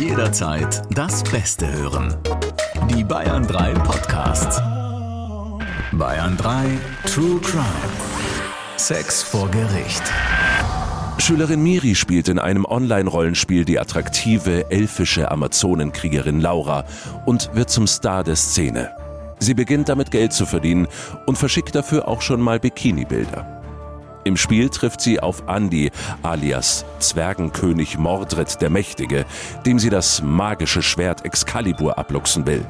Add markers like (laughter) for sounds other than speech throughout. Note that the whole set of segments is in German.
Jederzeit das Beste hören. Die Bayern 3 Podcasts. Bayern 3 True Crime. Sex vor Gericht. Schülerin Miri spielt in einem Online-Rollenspiel die attraktive elfische Amazonenkriegerin Laura und wird zum Star der Szene. Sie beginnt damit Geld zu verdienen und verschickt dafür auch schon mal Bikini-Bilder. Im Spiel trifft sie auf Andy alias Zwergenkönig Mordred der Mächtige, dem sie das magische Schwert Excalibur abluchsen will.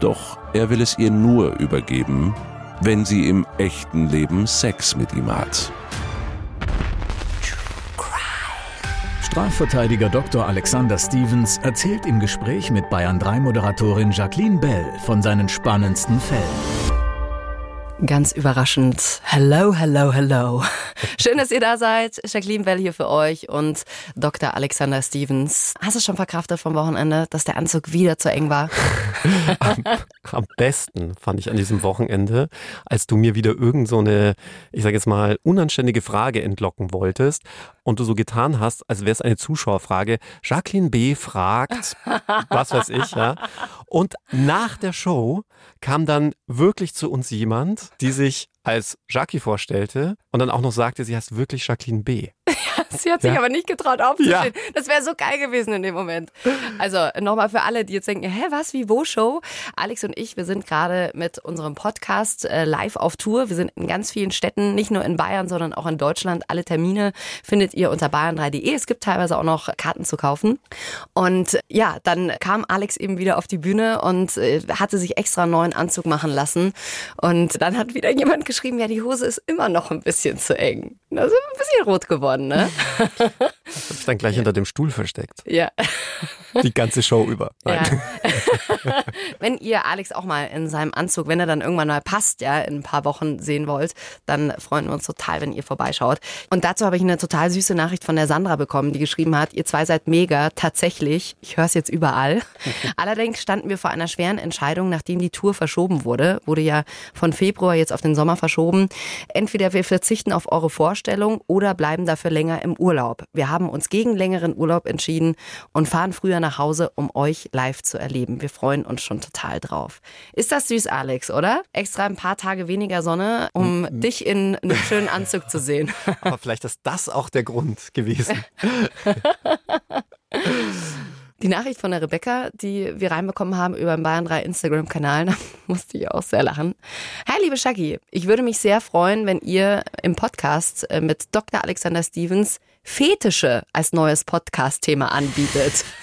Doch er will es ihr nur übergeben, wenn sie im echten Leben Sex mit ihm hat. Strafverteidiger Dr. Alexander Stevens erzählt im Gespräch mit Bayern 3 Moderatorin Jacqueline Bell von seinen spannendsten Fällen. Ganz überraschend. Hello, hello, hello. Schön, dass ihr da seid. Jacqueline Bell hier für euch und Dr. Alexander Stevens. Hast du schon verkraftet vom Wochenende, dass der Anzug wieder zu eng war? (laughs) am, am, besten fand ich an diesem Wochenende, als du mir wieder irgend so eine, ich sage jetzt mal, unanständige Frage entlocken wolltest und du so getan hast, als wäre es eine Zuschauerfrage. Jacqueline B. fragt, (laughs) was weiß ich, ja. Und nach der Show kam dann wirklich zu uns jemand, die sich als Jackie vorstellte und dann auch noch sagte, sie heißt wirklich Jacqueline B. Sie hat sich ja. aber nicht getraut aufzustehen. Ja. Das wäre so geil gewesen in dem Moment. Also nochmal für alle, die jetzt denken, hä, was, wie, wo Show? Alex und ich, wir sind gerade mit unserem Podcast äh, live auf Tour. Wir sind in ganz vielen Städten, nicht nur in Bayern, sondern auch in Deutschland. Alle Termine findet ihr unter bayern3.de. Es gibt teilweise auch noch Karten zu kaufen. Und ja, dann kam Alex eben wieder auf die Bühne und äh, hatte sich extra einen neuen Anzug machen lassen. Und dann hat wieder jemand geschrieben, ja, die Hose ist immer noch ein bisschen zu eng. Also ein bisschen rot geworden, ne? (laughs) Das habe ich dann gleich ja. hinter dem Stuhl versteckt. Ja. Die ganze Show über. Ja. (laughs) (laughs) wenn ihr Alex auch mal in seinem Anzug, wenn er dann irgendwann mal passt, ja, in ein paar Wochen sehen wollt, dann freuen wir uns total, wenn ihr vorbeischaut. Und dazu habe ich eine total süße Nachricht von der Sandra bekommen, die geschrieben hat, ihr zwei seid mega, tatsächlich. Ich höre es jetzt überall. (laughs) Allerdings standen wir vor einer schweren Entscheidung, nachdem die Tour verschoben wurde. Wurde ja von Februar jetzt auf den Sommer verschoben. Entweder wir verzichten auf eure Vorstellung oder bleiben dafür länger im Urlaub. Wir haben uns gegen längeren Urlaub entschieden und fahren früher nach Hause, um euch live zu erleben. Wir freuen uns schon total drauf. Ist das süß, Alex, oder? Extra ein paar Tage weniger Sonne, um mhm. dich in einem (laughs) schönen Anzug zu sehen. Aber vielleicht ist das auch der Grund gewesen. (laughs) Die Nachricht von der Rebecca, die wir reinbekommen haben über den Bayern 3 Instagram-Kanal, (laughs) da musste ich auch sehr lachen. Hi, liebe Shaggy, ich würde mich sehr freuen, wenn ihr im Podcast äh, mit Dr. Alexander Stevens Fetische als neues Podcast-Thema anbietet. (laughs)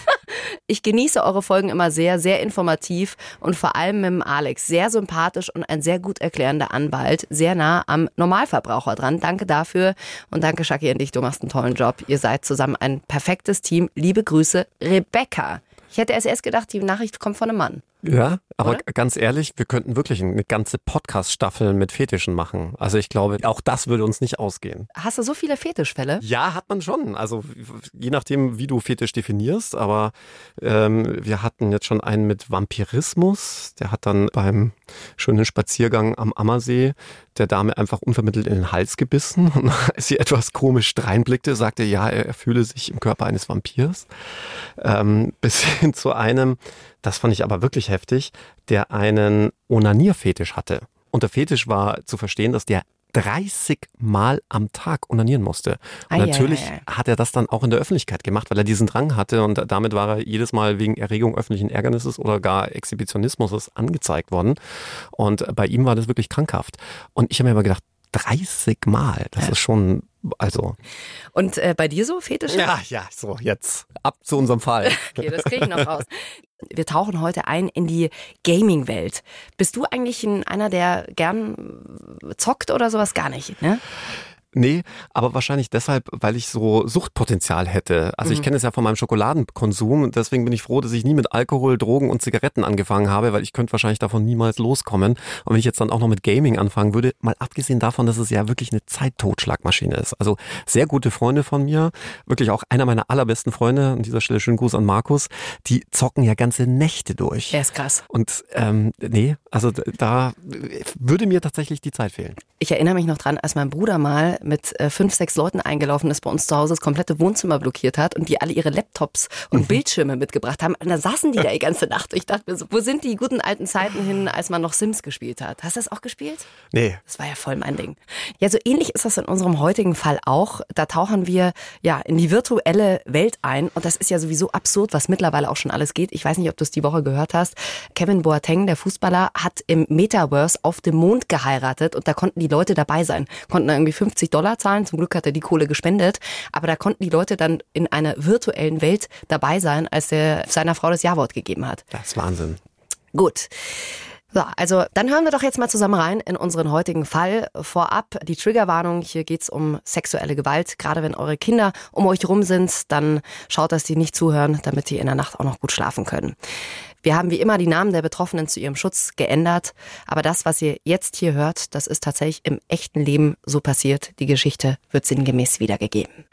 Ich genieße eure Folgen immer sehr, sehr informativ und vor allem mit dem Alex. Sehr sympathisch und ein sehr gut erklärender Anwalt. Sehr nah am Normalverbraucher dran. Danke dafür und danke, Shaki, an dich. Du machst einen tollen Job. Ihr seid zusammen ein perfektes Team. Liebe Grüße, Rebecca. Ich hätte erst gedacht, die Nachricht kommt von einem Mann. Ja, aber Oder? ganz ehrlich, wir könnten wirklich eine ganze Podcast-Staffel mit Fetischen machen. Also ich glaube, auch das würde uns nicht ausgehen. Hast du so viele Fetischfälle? Ja, hat man schon. Also je nachdem, wie du Fetisch definierst. Aber ähm, wir hatten jetzt schon einen mit Vampirismus. Der hat dann beim schönen Spaziergang am Ammersee der Dame einfach unvermittelt in den Hals gebissen. Und (laughs) als sie etwas komisch reinblickte, sagte, ja, er fühle sich im Körper eines Vampirs. Ähm, bis hin zu einem, das fand ich aber wirklich heftig, der einen Onanierfetisch hatte. Und der Fetisch war zu verstehen, dass der 30 Mal am Tag onanieren musste. Und ah, natürlich hat er das dann auch in der Öffentlichkeit gemacht, weil er diesen Drang hatte und damit war er jedes Mal wegen Erregung öffentlichen Ärgernisses oder gar Exhibitionismus angezeigt worden. Und bei ihm war das wirklich krankhaft. Und ich habe mir immer gedacht, 30 Mal, das ja. ist schon also. Und äh, bei dir so Fetische? Ja, ja, so, jetzt ab zu unserem Fall. (laughs) okay, das kriege ich noch raus. Wir tauchen heute ein in die Gaming-Welt. Bist du eigentlich ein, einer, der gern zockt oder sowas? Gar nicht, ne? Nee, aber wahrscheinlich deshalb, weil ich so Suchtpotenzial hätte. Also mhm. ich kenne es ja von meinem Schokoladenkonsum und deswegen bin ich froh, dass ich nie mit Alkohol, Drogen und Zigaretten angefangen habe, weil ich könnte wahrscheinlich davon niemals loskommen. Und wenn ich jetzt dann auch noch mit Gaming anfangen würde, mal abgesehen davon, dass es ja wirklich eine Zeittotschlagmaschine ist. Also sehr gute Freunde von mir, wirklich auch einer meiner allerbesten Freunde, an dieser Stelle schönen Gruß an Markus, die zocken ja ganze Nächte durch. Er ist krass. Und ähm, nee, also da würde mir tatsächlich die Zeit fehlen. Ich erinnere mich noch dran, als mein Bruder mal mit äh, fünf, sechs Leuten eingelaufen ist bei uns zu Hause, das komplette Wohnzimmer blockiert hat und die alle ihre Laptops und mhm. Bildschirme mitgebracht haben. Und da saßen die da die ganze Nacht. Ich dachte mir so, wo sind die guten alten Zeiten hin, als man noch Sims gespielt hat? Hast du das auch gespielt? Nee. Das war ja voll mein Ding. Ja, so ähnlich ist das in unserem heutigen Fall auch. Da tauchen wir ja in die virtuelle Welt ein und das ist ja sowieso absurd, was mittlerweile auch schon alles geht. Ich weiß nicht, ob du es die Woche gehört hast. Kevin Boateng, der Fußballer, hat im Metaverse auf dem Mond geheiratet und da konnten die Leute dabei sein. Konnten irgendwie 50 Dollar zahlen. Zum Glück hat er die Kohle gespendet. Aber da konnten die Leute dann in einer virtuellen Welt dabei sein, als er seiner Frau das Ja-Wort gegeben hat. Das ist Wahnsinn. Gut. So, also dann hören wir doch jetzt mal zusammen rein in unseren heutigen Fall. Vorab die Triggerwarnung, hier geht's um sexuelle Gewalt. Gerade wenn eure Kinder um euch rum sind, dann schaut, dass die nicht zuhören, damit die in der Nacht auch noch gut schlafen können. Wir haben wie immer die Namen der Betroffenen zu ihrem Schutz geändert, aber das, was ihr jetzt hier hört, das ist tatsächlich im echten Leben so passiert. Die Geschichte wird sinngemäß wiedergegeben.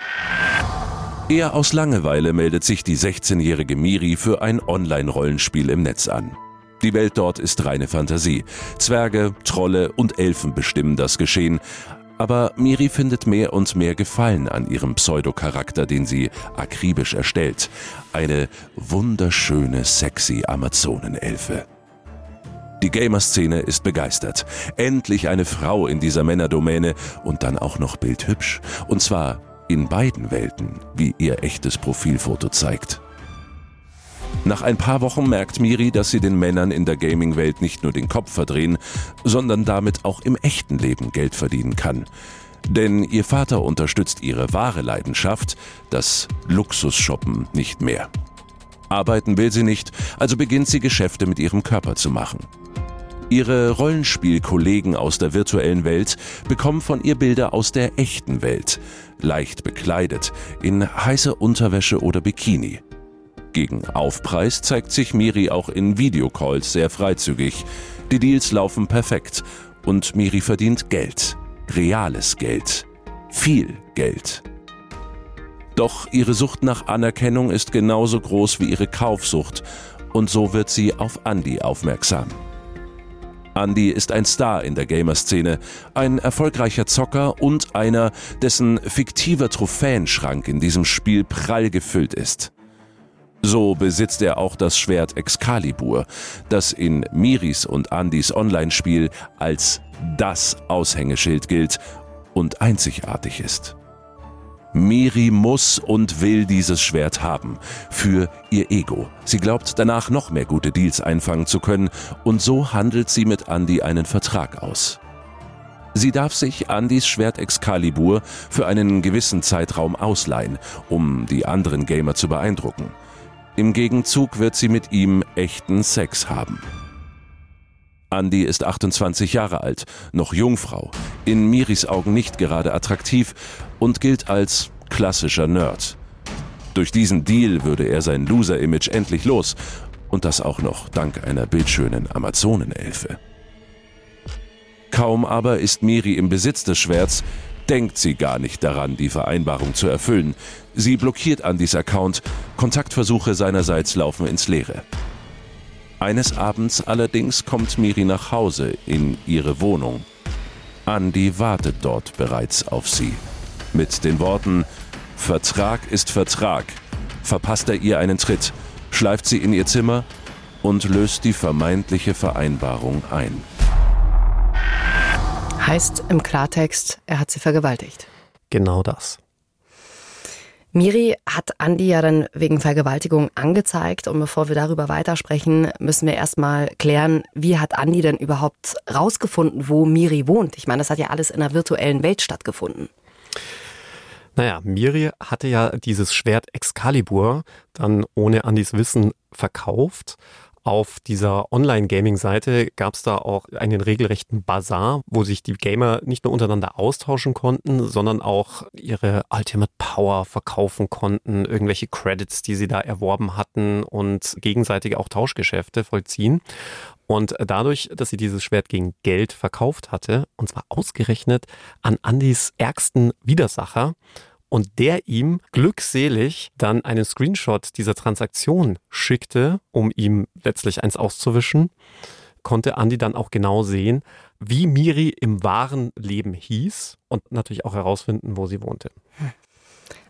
Eher aus Langeweile meldet sich die 16-jährige Miri für ein Online-Rollenspiel im Netz an. Die Welt dort ist reine Fantasie. Zwerge, Trolle und Elfen bestimmen das Geschehen. Aber Miri findet mehr und mehr Gefallen an ihrem Pseudocharakter, den sie akribisch erstellt. Eine wunderschöne, sexy Amazonenelfe. Die Gamer-Szene ist begeistert. Endlich eine Frau in dieser Männerdomäne und dann auch noch bildhübsch. Und zwar in beiden Welten, wie ihr echtes Profilfoto zeigt. Nach ein paar Wochen merkt Miri, dass sie den Männern in der Gaming-Welt nicht nur den Kopf verdrehen, sondern damit auch im echten Leben Geld verdienen kann. Denn ihr Vater unterstützt ihre wahre Leidenschaft, das Luxusshoppen, nicht mehr. Arbeiten will sie nicht, also beginnt sie Geschäfte mit ihrem Körper zu machen. Ihre Rollenspielkollegen aus der virtuellen Welt bekommen von ihr Bilder aus der echten Welt, leicht bekleidet, in heißer Unterwäsche oder Bikini. Gegen Aufpreis zeigt sich Miri auch in Videocalls sehr freizügig. Die Deals laufen perfekt und Miri verdient Geld. Reales Geld. Viel Geld. Doch ihre Sucht nach Anerkennung ist genauso groß wie ihre Kaufsucht und so wird sie auf Andy aufmerksam. Andy ist ein Star in der Gamer-Szene, ein erfolgreicher Zocker und einer, dessen fiktiver Trophäenschrank in diesem Spiel prall gefüllt ist. So besitzt er auch das Schwert Excalibur, das in Miris und Andys Online-Spiel als das Aushängeschild gilt und einzigartig ist. Miri muss und will dieses Schwert haben. Für ihr Ego. Sie glaubt danach noch mehr gute Deals einfangen zu können und so handelt sie mit Andy einen Vertrag aus. Sie darf sich Andys Schwert Excalibur für einen gewissen Zeitraum ausleihen, um die anderen Gamer zu beeindrucken. Im Gegenzug wird sie mit ihm echten Sex haben. Andy ist 28 Jahre alt, noch Jungfrau, in Miris Augen nicht gerade attraktiv und gilt als klassischer Nerd. Durch diesen Deal würde er sein Loser-Image endlich los und das auch noch dank einer bildschönen Amazonenelfe. Kaum aber ist Miri im Besitz des Schwerts, denkt sie gar nicht daran, die Vereinbarung zu erfüllen. Sie blockiert Andys Account, Kontaktversuche seinerseits laufen ins Leere. Eines Abends allerdings kommt Miri nach Hause in ihre Wohnung. Andy wartet dort bereits auf sie. Mit den Worten Vertrag ist Vertrag verpasst er ihr einen Tritt, schleift sie in ihr Zimmer und löst die vermeintliche Vereinbarung ein. Heißt im Klartext, er hat sie vergewaltigt. Genau das. Miri hat Andi ja dann wegen Vergewaltigung angezeigt. Und bevor wir darüber weitersprechen, müssen wir erstmal klären, wie hat Andi denn überhaupt rausgefunden, wo Miri wohnt? Ich meine, das hat ja alles in der virtuellen Welt stattgefunden. Naja, Miri hatte ja dieses Schwert Excalibur dann ohne Andys Wissen verkauft auf dieser Online-Gaming-Seite gab es da auch einen regelrechten Bazar, wo sich die Gamer nicht nur untereinander austauschen konnten, sondern auch ihre Ultimate Power verkaufen konnten, irgendwelche Credits, die sie da erworben hatten und gegenseitige auch Tauschgeschäfte vollziehen. Und dadurch, dass sie dieses Schwert gegen Geld verkauft hatte, und zwar ausgerechnet an Andys ärgsten Widersacher, und der ihm glückselig dann einen Screenshot dieser Transaktion schickte, um ihm letztlich eins auszuwischen, konnte Andi dann auch genau sehen, wie Miri im wahren Leben hieß und natürlich auch herausfinden, wo sie wohnte.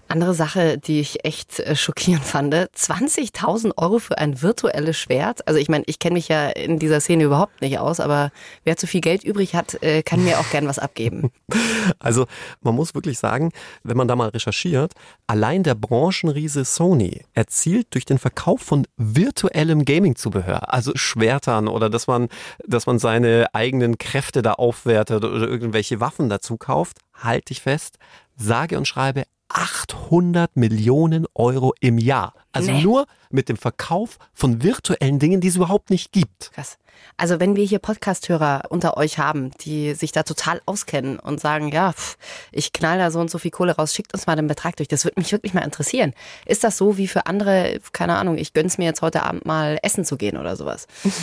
Andere Sache, die ich echt äh, schockierend fand, 20.000 Euro für ein virtuelles Schwert. Also ich meine, ich kenne mich ja in dieser Szene überhaupt nicht aus, aber wer zu viel Geld übrig hat, äh, kann mir auch gern was abgeben. (laughs) Also man muss wirklich sagen, wenn man da mal recherchiert, allein der Branchenriese Sony erzielt durch den Verkauf von virtuellem Gaming-Zubehör, also Schwertern oder dass man, dass man seine eigenen Kräfte da aufwertet oder irgendwelche Waffen dazu kauft, halte ich fest, sage und schreibe 800 Millionen Euro im Jahr. Also Nee. nur mit dem Verkauf von virtuellen Dingen, die es überhaupt nicht gibt. Krass. Also wenn wir hier Podcast-Hörer unter euch haben, die sich da total auskennen und sagen, ja, pff, ich knall da so und so viel Kohle raus, schickt uns mal den Betrag durch. Das würde mich wirklich mal interessieren. Ist das so wie für andere, keine Ahnung, ich gönn's mir jetzt heute Abend mal essen zu gehen oder sowas? (laughs)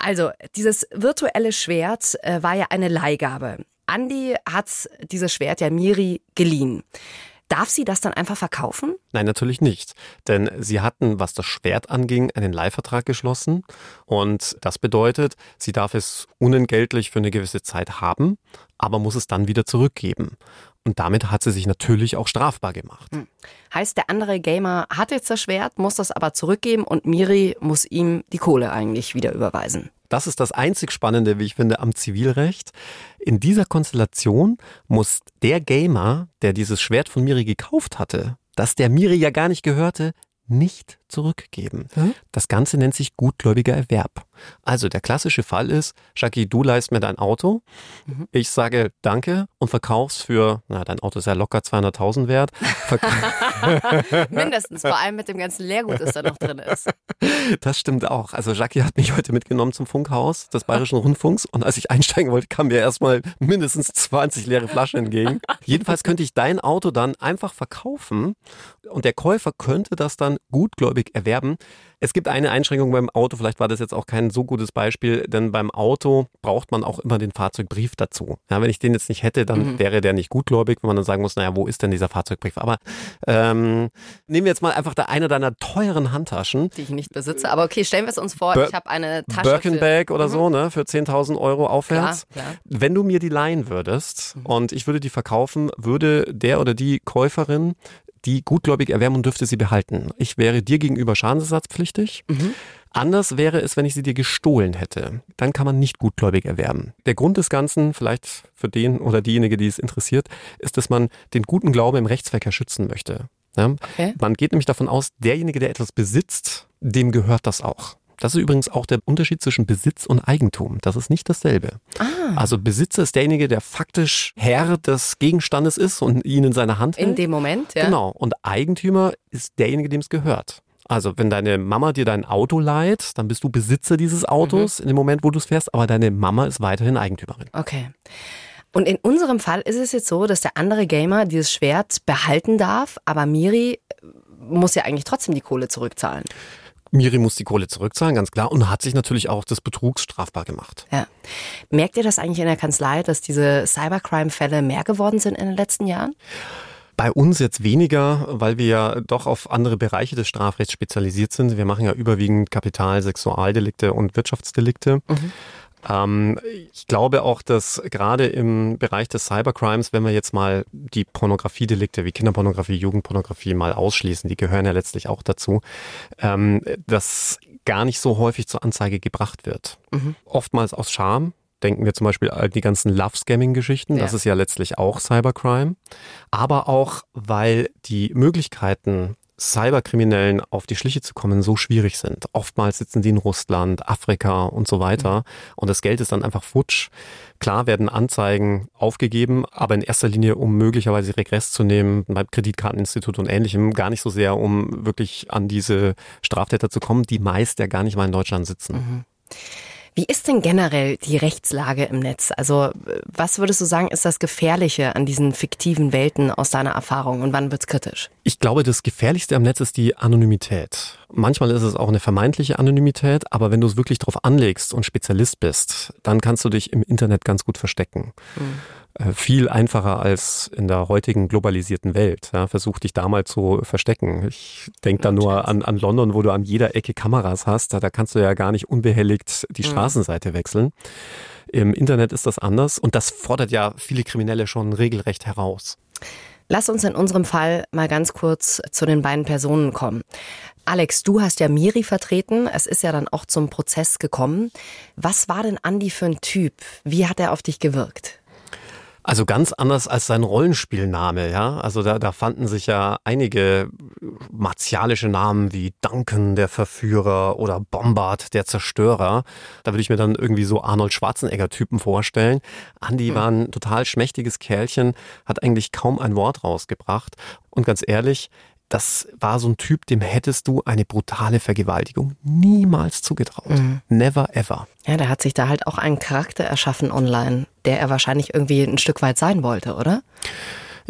Also, dieses virtuelle Schwert äh, war ja eine Leihgabe. Andi hat dieses Schwert ja Miri geliehen. Darf sie das dann einfach verkaufen? Nein, natürlich nicht. Denn sie hatten, was das Schwert anging, einen Leihvertrag geschlossen. Und das bedeutet, sie darf es unentgeltlich für eine gewisse Zeit haben, aber muss es dann wieder zurückgeben. Und damit hat sie sich natürlich auch strafbar gemacht. Heißt, der andere Gamer hat jetzt das Schwert, muss das aber zurückgeben und Miri muss ihm die Kohle eigentlich wieder überweisen. Das ist das einzig Spannende, wie ich finde, am Zivilrecht. In dieser Konstellation muss der Gamer, der dieses Schwert von Miri gekauft hatte, das der Miri ja gar nicht gehörte, nicht zurückgeben. Das Ganze nennt sich gutgläubiger Erwerb. Also der klassische Fall ist, Jackie, du leist mir dein Auto, ich sage Danke und verkaufst für, na, dein Auto ist ja locker 200.000 wert, (laughs) Mindestens, vor allem mit dem ganzen Leergut, das da noch drin ist. (laughs) Das stimmt auch. Also Jackie hat mich heute mitgenommen zum Funkhaus des Bayerischen Rundfunks und als ich einsteigen wollte, kam mir erstmal mindestens 20 leere Flaschen entgegen. (laughs) Jedenfalls könnte ich dein Auto dann einfach verkaufen und der Käufer könnte das dann gutgläubig erwerben. Es gibt eine Einschränkung beim Auto, vielleicht war das jetzt auch kein so gutes Beispiel, denn beim Auto braucht man auch immer den Fahrzeugbrief dazu. Ja, wenn ich den jetzt nicht hätte, dann wäre der nicht gutgläubig, wenn man dann sagen muss, naja, wo ist denn dieser Fahrzeugbrief? Aber ähm, nehmen wir jetzt mal einfach da eine deiner teuren Handtaschen, Die ich nicht besitze. Aber okay, stellen wir es uns vor, Bir- ich habe eine Tasche. Birkenbag oder Mhm. so, ne, für 10.000 Euro aufwärts. Klar, klar. Wenn du mir die leihen würdest Mhm. und ich würde die verkaufen, würde der oder die Käuferin die gutgläubig erwärmen und dürfte sie behalten. Ich wäre dir gegenüber schadensersatzpflichtig. Mhm. Anders wäre es, wenn ich sie dir gestohlen hätte. Dann kann man nicht gutgläubig erwerben. Der Grund des Ganzen, vielleicht für den oder diejenige, die es interessiert, ist, dass man den guten Glauben im Rechtsverkehr schützen möchte. Ja? Okay. Man geht nämlich davon aus, derjenige, der etwas besitzt, dem gehört das auch. Das ist übrigens auch der Unterschied zwischen Besitz und Eigentum. Das ist nicht dasselbe. Also Besitzer ist derjenige, der faktisch Herr des Gegenstandes ist und ihn in seiner Hand hält. In dem Moment, ja. Genau. Und Eigentümer ist derjenige, dem es gehört. Also wenn deine Mama dir dein Auto leiht, dann bist du Besitzer dieses Autos in dem Moment, wo du es fährst, aber deine Mama ist weiterhin Eigentümerin. Okay. Und in unserem Fall ist es jetzt so, dass der andere Gamer dieses Schwert behalten darf, aber Miri muss ja eigentlich trotzdem die Kohle zurückzahlen. Miri muss die Kohle zurückzahlen, ganz klar, und hat sich natürlich auch des Betrugs strafbar gemacht. Ja. Merkt ihr das eigentlich in der Kanzlei, dass diese Cybercrime-Fälle mehr geworden sind in den letzten Jahren? Bei uns jetzt weniger, weil wir ja doch auf andere Bereiche des Strafrechts spezialisiert sind. Wir machen ja überwiegend Kapital-, Sexualdelikte und Wirtschaftsdelikte. Ähm, ich glaube auch, dass gerade im Bereich des Cybercrimes, wenn wir jetzt mal die Pornografiedelikte wie Kinderpornografie, Jugendpornografie mal ausschließen, die gehören ja letztlich auch dazu, ähm, dass gar nicht so häufig zur Anzeige gebracht wird. Oftmals aus Scham. Denken wir zum Beispiel an die ganzen Love-Scamming-Geschichten. Das Ja. ist ja letztlich auch Cybercrime. Aber auch, weil die Möglichkeiten, Cyberkriminellen auf die Schliche zu kommen, so schwierig sind. Oftmals sitzen die in Russland, Afrika und so weiter. Und das Geld ist dann einfach futsch. Klar werden Anzeigen aufgegeben, aber in erster Linie, um möglicherweise Regress zu nehmen beim Kreditkarteninstitut und ähnlichem. Gar nicht so sehr, um wirklich an diese Straftäter zu kommen, die meist ja gar nicht mal in Deutschland sitzen. Wie ist denn generell die Rechtslage im Netz? Also, äh, was würdest du sagen, ist das Gefährliche an diesen fiktiven Welten aus deiner Erfahrung und wann wird's kritisch? Ich glaube, das Gefährlichste am Netz ist die Anonymität. Manchmal ist es auch eine vermeintliche Anonymität, aber wenn du es wirklich drauf anlegst und Spezialist bist, dann kannst du dich im Internet ganz gut verstecken. äh, viel einfacher als in der heutigen globalisierten Welt. Ja, versuch dich da mal zu verstecken. Ich denke da nur an, an London, wo du an jeder Ecke Kameras hast. Da, da kannst du ja gar nicht unbehelligt die mhm. Straßenseite wechseln. Im Internet ist das anders und das fordert ja viele Kriminelle schon regelrecht heraus. Lass uns in unserem Fall mal ganz kurz zu den beiden Personen kommen. Alex, du hast ja Miri vertreten. Es ist ja dann auch zum Prozess gekommen. Was war denn Andi für ein Typ? Wie hat er auf dich gewirkt? Also ganz anders als sein Rollenspielname, ja. Also da, da fanden sich ja einige martialische Namen wie Duncan, der Verführer oder Bombard, der Zerstörer. Da würde ich mir dann irgendwie so Arnold Schwarzenegger-Typen vorstellen. Andy mhm. war ein total schmächtiges Kerlchen, hat eigentlich kaum ein Wort rausgebracht. Und ganz ehrlich, das war so ein Typ, dem hättest du eine brutale Vergewaltigung niemals zugetraut. Mhm. Never ever. Ja, der hat sich da halt auch einen Charakter erschaffen online, der er wahrscheinlich irgendwie ein Stück weit sein wollte, oder?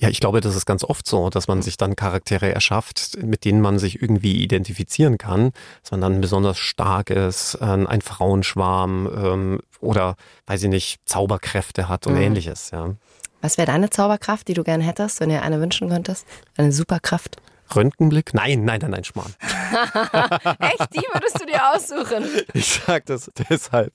Ja, ich glaube, das ist ganz oft so, dass man sich dann Charaktere erschafft, mit denen man sich irgendwie identifizieren kann, dass man dann besonders stark ist, ein Frauenschwarm ähm, oder, weiß ich nicht, Zauberkräfte hat und mhm. ähnliches. Ja. Was wäre deine Zauberkraft, die du gern hättest, wenn ihr eine wünschen könntest? Eine Superkraft? Röntgenblick? Nein, nein, nein, nein, Schmarrn. (laughs) Echt? Die würdest du dir aussuchen? Ich sage das deshalb,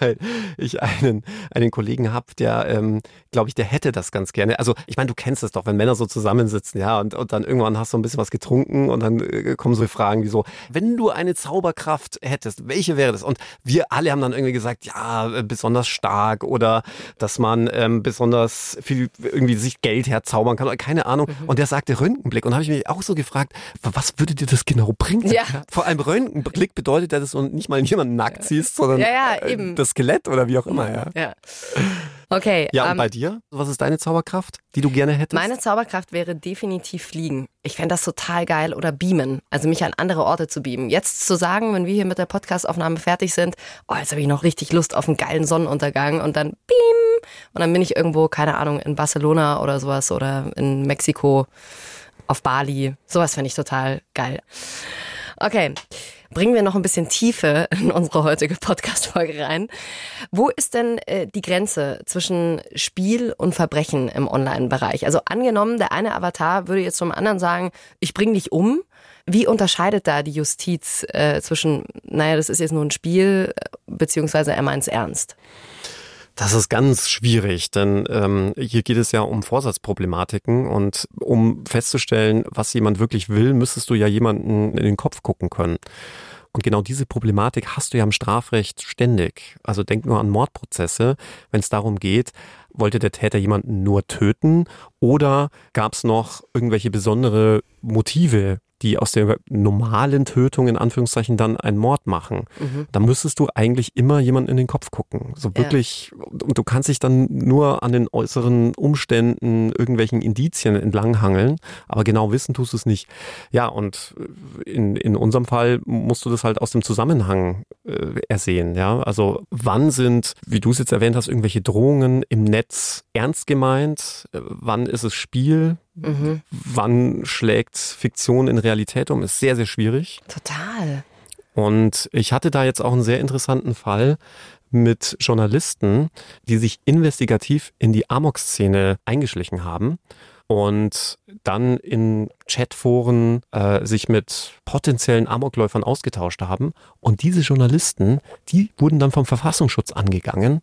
weil ich einen, einen Kollegen habe, der, ähm, glaube ich, der hätte das ganz gerne. Also, ich meine, du kennst es doch, wenn Männer so zusammensitzen, ja, und, und dann irgendwann hast du ein bisschen was getrunken und dann äh, kommen so Fragen wie so, wenn du eine Zauberkraft hättest, welche wäre das? Und wir alle haben dann irgendwie gesagt, ja, äh, besonders stark oder dass man ähm, besonders viel irgendwie sich Geld herzaubern kann oder keine Ahnung. Mhm. Und der sagte Röntgenblick und habe ich mich auch so gefragt, was würde dir das genau bringen? Ja. Vor allem Röntgenblick bedeutet ja, dass du nicht mal jemanden nackt siehst, sondern ja, ja, äh, das Skelett oder wie auch immer. Ja. ja. Okay. Ja, und ähm, bei dir? Was ist deine Zauberkraft, die du gerne hättest? Meine Zauberkraft wäre definitiv fliegen. Ich fände das total geil oder beamen. Also mich an andere Orte zu beamen. Jetzt zu sagen, wenn wir hier mit der Podcastaufnahme fertig sind, oh, jetzt habe ich noch richtig Lust auf einen geilen Sonnenuntergang und dann beam. Und dann bin ich irgendwo, keine Ahnung, in Barcelona oder sowas oder in Mexiko auf Bali. Sowas fände ich total geil. Okay, bringen wir noch ein bisschen Tiefe in unsere heutige Podcast-Folge rein. Wo ist denn äh, die Grenze zwischen Spiel und Verbrechen im Online-Bereich? Also angenommen, der eine Avatar würde jetzt zum anderen sagen, ich bring dich um. Wie unterscheidet da die Justiz äh, zwischen, naja, das ist jetzt nur ein Spiel, äh, beziehungsweise er meint es ernst? Das ist ganz schwierig, denn ähm, hier geht es ja um Vorsatzproblematiken und um festzustellen, was jemand wirklich will, müsstest du ja jemanden in den Kopf gucken können. Und genau diese Problematik hast du ja im Strafrecht ständig. Also denk nur an Mordprozesse, wenn es darum geht, wollte der Täter jemanden nur töten oder gab es noch irgendwelche besondere Motive, die aus der normalen Tötung in Anführungszeichen dann einen Mord machen, mhm. dann müsstest du eigentlich immer jemanden in den Kopf gucken. So wirklich, ja. und du kannst dich dann nur an den äußeren Umständen, irgendwelchen Indizien entlanghangeln, aber genau wissen tust du es nicht. Ja, und in, in unserem Fall musst du das halt aus dem Zusammenhang äh, ersehen. Ja, also wann sind, wie du es jetzt erwähnt hast, irgendwelche Drohungen im Netz ernst gemeint? Äh, wann ist es Spiel? Mhm. Wann schlägt Fiktion in Realität um? Ist sehr, sehr schwierig. Total. Und ich hatte da jetzt auch einen sehr interessanten Fall mit Journalisten, die sich investigativ in die Amok-Szene eingeschlichen haben und dann in Chatforen äh, sich mit potenziellen Amokläufern ausgetauscht haben. Und diese Journalisten, die wurden dann vom Verfassungsschutz angegangen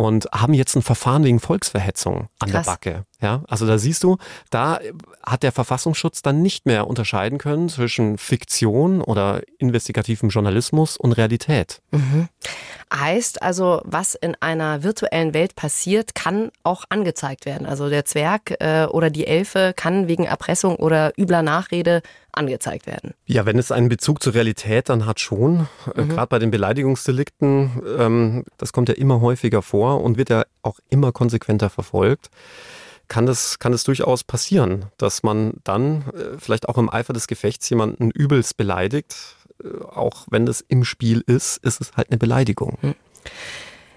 und haben jetzt ein Verfahren wegen Volksverhetzung an Krass. der Backe. Ja, also da siehst du, da hat der Verfassungsschutz dann nicht mehr unterscheiden können zwischen Fiktion oder investigativem Journalismus und Realität. Mhm. Heißt also, was in einer virtuellen Welt passiert, kann auch angezeigt werden. Also der Zwerg äh, oder die Elfe kann wegen Erpressung oder übler Nachrede angezeigt werden. Ja, wenn es einen Bezug zur Realität dann hat schon. Äh, mhm. Gerade bei den Beleidigungsdelikten, ähm, das kommt ja immer häufiger vor und wird ja auch immer konsequenter verfolgt kann es, kann es durchaus passieren, dass man dann äh, vielleicht auch im Eifer des Gefechts jemanden übelst beleidigt. Äh, auch wenn das im Spiel ist, ist es halt eine Beleidigung. Hm.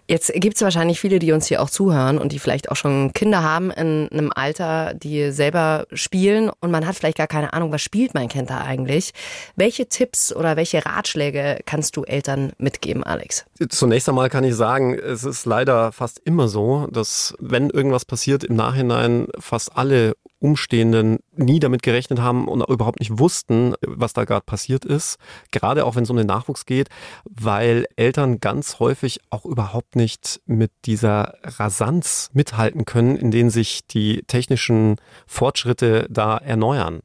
Jetzt gibt es wahrscheinlich viele, die uns hier auch zuhören und die vielleicht auch schon Kinder haben in einem Alter, die selber spielen und man hat vielleicht gar keine Ahnung, was spielt mein Kind da eigentlich. Welche Tipps oder welche Ratschläge kannst du Eltern mitgeben, Alex? Zunächst einmal kann ich sagen, es ist leider fast immer so, dass wenn irgendwas passiert, im Nachhinein fast alle Umstehenden nie damit gerechnet haben und überhaupt nicht wussten, was da gerade passiert ist. Gerade auch wenn es um den Nachwuchs geht, weil Eltern ganz häufig auch überhaupt nicht mit dieser Rasanz mithalten können, in denen sich die technischen Fortschritte da erneuern.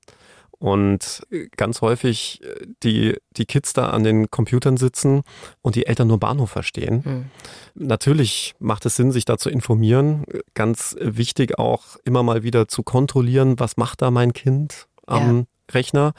Und ganz häufig äh, die, die Kids da an den Computern sitzen und die Eltern nur Bahnhof verstehen. Mhm. Natürlich macht es Sinn, sich da zu informieren. Ganz wichtig auch immer mal wieder zu kontrollieren, was macht da mein Kind am ja. Rechner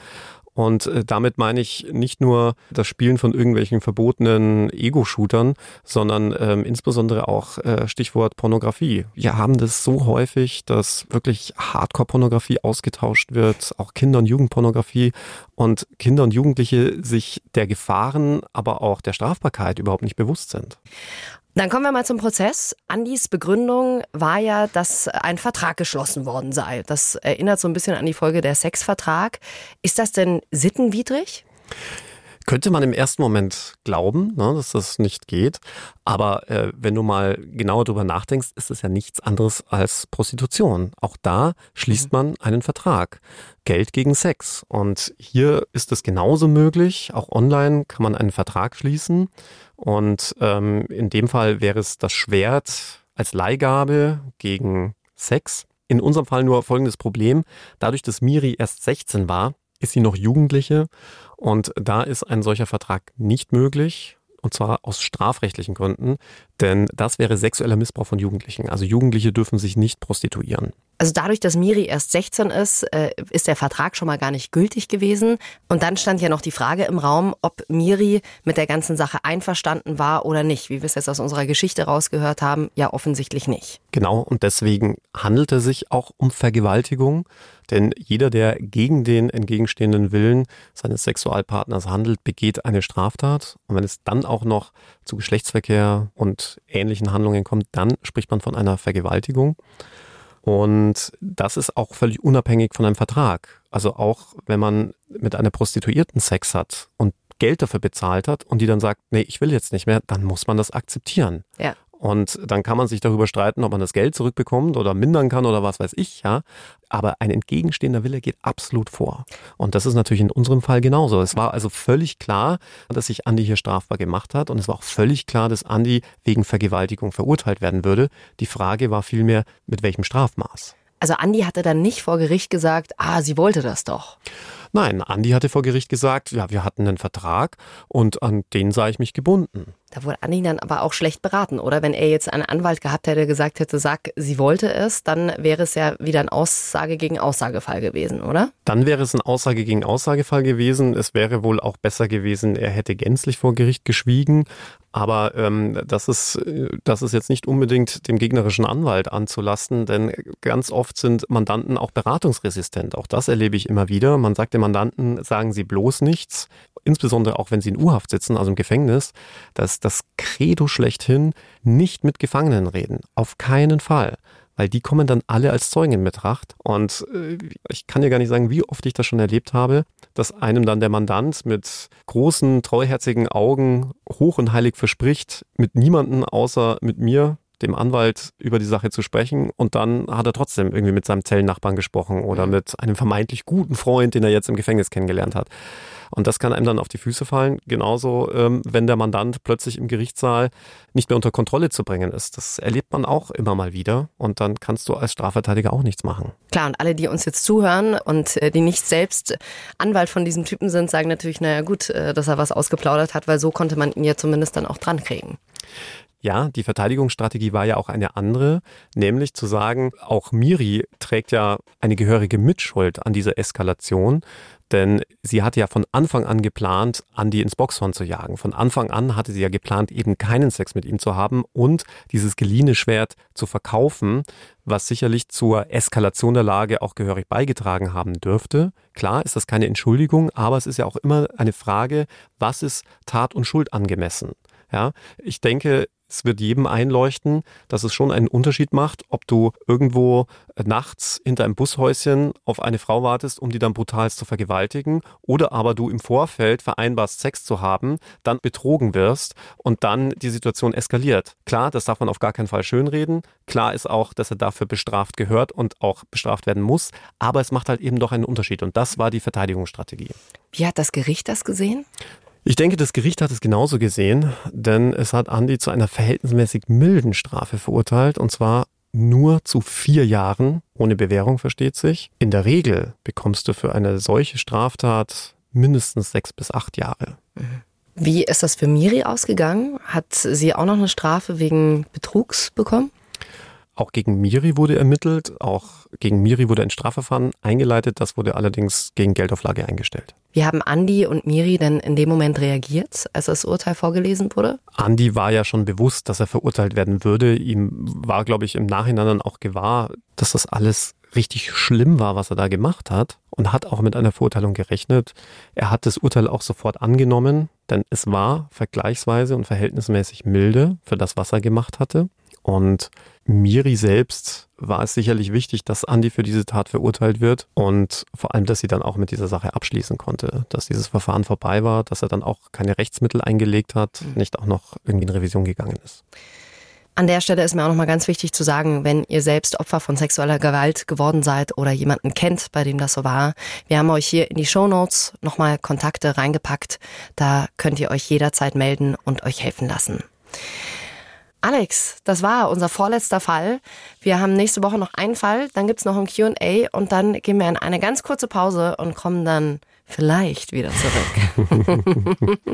und äh, damit meine ich nicht nur das Spielen von irgendwelchen verbotenen Ego-Shootern, sondern ähm, insbesondere auch äh, Stichwort Pornografie. Wir haben das so häufig, dass wirklich Hardcore-Pornografie ausgetauscht wird, auch Kinder- und Jugendpornografie und Kinder und Jugendliche sich der Gefahren, aber auch der Strafbarkeit überhaupt nicht bewusst sind. Dann kommen wir mal zum Prozess. Andis Begründung war ja, dass ein Vertrag geschlossen worden sei. Das erinnert so ein bisschen an die Folge der Sexvertrag. Ist das denn sittenwidrig? Könnte man im ersten Moment glauben, ne, dass das nicht geht. Aber äh, wenn du mal genauer drüber nachdenkst, ist es ja nichts anderes als Prostitution. Auch da schließt mhm. man einen Vertrag. Geld gegen Sex. Und hier ist es genauso möglich. Auch online kann man einen Vertrag schließen. Und ähm, in dem Fall wäre es das Schwert als Leihgabe gegen Sex. In unserem Fall nur folgendes Problem. Dadurch, dass Miri erst 16 war, ist sie noch Jugendliche und da ist ein solcher Vertrag nicht möglich und zwar aus strafrechtlichen Gründen, denn das wäre sexueller Missbrauch von Jugendlichen. Also Jugendliche dürfen sich nicht prostituieren. Also dadurch, dass Miri erst 16 ist, äh, ist der Vertrag schon mal gar nicht gültig gewesen. Und dann stand ja noch die Frage im Raum, ob Miri mit der ganzen Sache einverstanden war oder nicht. Wie wir es jetzt aus unserer Geschichte rausgehört haben, ja offensichtlich nicht. Genau, und deswegen handelt es sich auch um Vergewaltigung. Denn jeder, der gegen den entgegenstehenden Willen seines Sexualpartners handelt, begeht eine Straftat. Und wenn es dann auch noch zu Geschlechtsverkehr und ähnlichen Handlungen kommt, dann spricht man von einer Vergewaltigung. Und das ist auch völlig unabhängig von einem Vertrag. Also auch wenn man mit einer Prostituierten Sex hat und Geld dafür bezahlt hat und die dann sagt, nee, ich will jetzt nicht mehr, dann muss man das akzeptieren. Ja. Und dann kann man sich darüber streiten, ob man das Geld zurückbekommt oder mindern kann oder was weiß ich, ja. Aber ein entgegenstehender Wille geht absolut vor. Und das ist natürlich in unserem Fall genauso. Es war also völlig klar, dass sich Andi hier strafbar gemacht hat. Und es war auch völlig klar, dass Andi wegen Vergewaltigung verurteilt werden würde. Die Frage war vielmehr, mit welchem Strafmaß. Also Andi hatte dann nicht vor Gericht gesagt, ah, sie wollte das doch. Nein, Andi hatte vor Gericht gesagt, ja, wir hatten einen Vertrag und an den sah ich mich gebunden. Da wurde Andi dann aber auch schlecht beraten, oder? Wenn er jetzt einen Anwalt gehabt hätte, der gesagt hätte, sag, sie wollte es, dann wäre es ja wieder ein Aussage gegen Aussagefall gewesen, oder? Dann wäre es ein Aussage gegen Aussagefall gewesen. Es wäre wohl auch besser gewesen, er hätte gänzlich vor Gericht geschwiegen. Aber ähm, das, ist, das ist jetzt nicht unbedingt dem gegnerischen Anwalt anzulasten, denn ganz oft sind Mandanten auch beratungsresistent. Auch das erlebe ich immer wieder. Man sagt Mandanten, sagen Sie bloß nichts, insbesondere auch wenn Sie in U-Haft sitzen, also im Gefängnis, dass das Credo schlechthin nicht mit Gefangenen reden. Auf keinen Fall weil die kommen dann alle als Zeugen in Betracht. Und äh, ich kann dir gar nicht sagen, wie oft ich das schon erlebt habe, dass einem dann der Mandant mit großen, treuherzigen Augen hoch und heilig verspricht, mit niemanden außer mit mir, dem Anwalt über die Sache zu sprechen und dann hat er trotzdem irgendwie mit seinem Zellennachbarn gesprochen oder mhm. mit einem vermeintlich guten Freund, den er jetzt im Gefängnis kennengelernt hat. Und das kann einem dann auf die Füße fallen. Genauso, ähm, wenn der Mandant plötzlich im Gerichtssaal nicht mehr unter Kontrolle zu bringen ist. Das erlebt man auch immer mal wieder. Und dann kannst du als Strafverteidiger auch nichts machen. Klar, und alle, die uns jetzt zuhören und äh, die nicht selbst Anwalt von diesem Typen sind, sagen natürlich, naja gut, äh, dass er was ausgeplaudert hat, weil so konnte man ihn ja zumindest dann auch dran kriegen. Ja, die Verteidigungsstrategie war ja auch eine andere, nämlich zu sagen, auch Miri trägt ja eine gehörige Mitschuld an dieser Eskalation, denn sie hatte ja von Anfang an geplant, Andy ins Boxhorn zu jagen. Von Anfang an hatte sie ja geplant, eben keinen Sex mit ihm zu haben und dieses geliehene Schwert zu verkaufen, was sicherlich zur Eskalation der Lage auch gehörig beigetragen haben dürfte. Klar ist das keine Entschuldigung, aber es ist ja auch immer eine Frage, was ist Tat und Schuld angemessen? Ja, ich denke, es wird jedem einleuchten, dass es schon einen Unterschied macht, ob du irgendwo nachts hinter einem Bushäuschen auf eine Frau wartest, um die dann brutal zu vergewaltigen, oder aber du im Vorfeld vereinbarst, Sex zu haben, dann betrogen wirst und dann die Situation eskaliert. Klar, das darf man auf gar keinen Fall schönreden. Klar ist auch, dass er dafür bestraft gehört und auch bestraft werden muss, aber es macht halt eben doch einen Unterschied und das war die Verteidigungsstrategie. Wie hat das Gericht das gesehen? Ich denke, das Gericht hat es genauso gesehen, denn es hat Andi zu einer verhältnismäßig milden Strafe verurteilt, und zwar nur zu vier Jahren, ohne Bewährung versteht sich. In der Regel bekommst du für eine solche Straftat mindestens sechs bis acht Jahre. Wie ist das für Miri ausgegangen? Hat sie auch noch eine Strafe wegen Betrugs bekommen? Auch gegen Miri wurde ermittelt, auch gegen Miri wurde ein Strafverfahren eingeleitet, das wurde allerdings gegen Geldauflage eingestellt. Wie haben Andi und Miri denn in dem Moment reagiert, als das Urteil vorgelesen wurde? Andi war ja schon bewusst, dass er verurteilt werden würde. Ihm war, glaube ich, im Nachhinein dann auch gewahr, dass das alles richtig schlimm war, was er da gemacht hat und hat auch mit einer Verurteilung gerechnet. Er hat das Urteil auch sofort angenommen, denn es war vergleichsweise und verhältnismäßig milde für das, was er gemacht hatte. Und Miri selbst war es sicherlich wichtig, dass Andi für diese Tat verurteilt wird und vor allem, dass sie dann auch mit dieser Sache abschließen konnte, dass dieses Verfahren vorbei war, dass er dann auch keine Rechtsmittel eingelegt hat, mhm. nicht auch noch irgendwie in Revision gegangen ist. An der Stelle ist mir auch nochmal ganz wichtig zu sagen, wenn ihr selbst Opfer von sexueller Gewalt geworden seid oder jemanden kennt, bei dem das so war, wir haben euch hier in die Show Notes nochmal Kontakte reingepackt. Da könnt ihr euch jederzeit melden und euch helfen lassen. Alex, das war unser vorletzter Fall. Wir haben nächste Woche noch einen Fall, dann gibt's noch ein QA und dann gehen wir in eine ganz kurze Pause und kommen dann vielleicht wieder zurück. (laughs)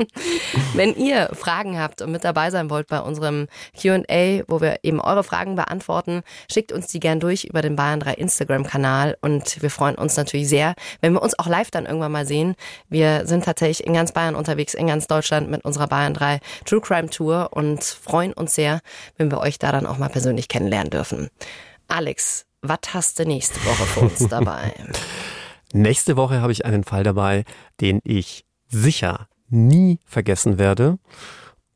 Wenn ihr Fragen habt und mit dabei sein wollt bei unserem QA, wo wir eben eure Fragen beantworten, schickt uns die gern durch über den Bayern 3 Instagram-Kanal und wir freuen uns natürlich sehr, wenn wir uns auch live dann irgendwann mal sehen. Wir sind tatsächlich in ganz Bayern unterwegs, in ganz Deutschland mit unserer Bayern 3 True Crime Tour und freuen uns sehr, wenn wir euch da dann auch mal persönlich kennenlernen dürfen. Alex, was hast du nächste Woche für uns (laughs) dabei? Nächste Woche habe ich einen Fall dabei, den ich sicher nie vergessen werde.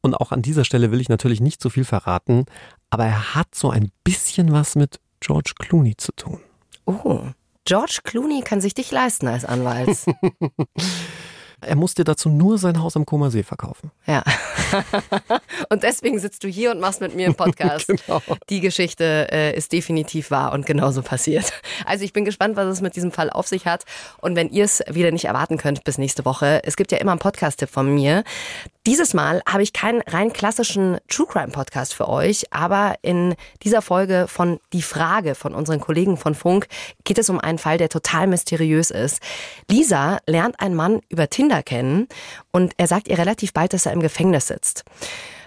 Und auch an dieser Stelle will ich natürlich nicht so viel verraten, aber er hat so ein bisschen was mit George Clooney zu tun. Oh, George Clooney kann sich dich leisten als Anwalt. (laughs) Er musste dazu nur sein Haus am Koma See verkaufen. Ja. (laughs) und deswegen sitzt du hier und machst mit mir einen (laughs) Podcast. genau. Die Geschichte äh, ist definitiv wahr und genauso passiert. Also ich bin gespannt, was es mit diesem Fall auf sich hat. Und wenn ihr es wieder nicht erwarten könnt bis nächste Woche, es gibt ja immer einen Podcast-Tipp von mir. Dieses Mal habe ich keinen rein klassischen True Crime Podcast für euch, aber in dieser Folge von Die Frage von unseren Kollegen von Funk geht es um einen Fall, der total mysteriös ist. Lisa lernt einen Mann über Tinder kennen und er sagt ihr relativ bald, dass er im Gefängnis sitzt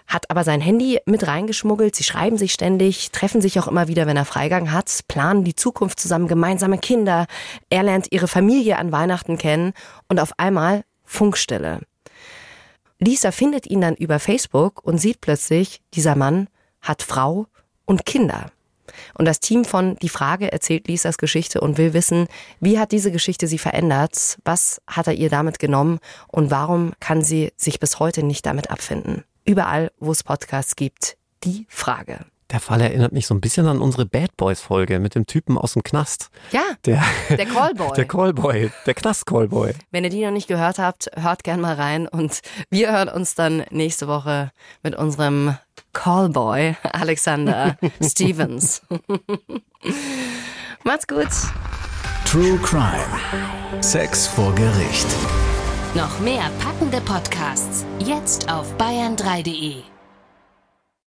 hat aber sein Handy mit reingeschmuggelt. Sie schreiben sich ständig, treffen sich auch immer wieder, wenn er Freigang hat, planen die Zukunft zusammen, gemeinsame Kinder. Er lernt ihre Familie an Weihnachten kennen und auf einmal Funkstille. Lisa findet ihn dann über Facebook und sieht plötzlich, dieser Mann hat Frau und Kinder. Und das Team von Die Frage erzählt Lisas Geschichte und will wissen, wie hat diese Geschichte sie verändert, was hat er ihr damit genommen und warum kann sie sich bis heute nicht damit abfinden. Überall, wo es Podcasts gibt, die Frage. Der Fall erinnert mich so ein bisschen an unsere Bad Boys Folge mit dem Typen aus dem Knast. Ja, der, der Callboy. (laughs) Der Callboy, der Knast-Callboy. Wenn ihr die noch nicht gehört habt, hört gern mal rein und wir hören uns dann nächste Woche mit unserem Callboy Alexander (laughs) Stevens. (laughs) Macht's gut. True Crime. Sex vor Gericht. Noch mehr packende Podcasts jetzt auf bayern3.de.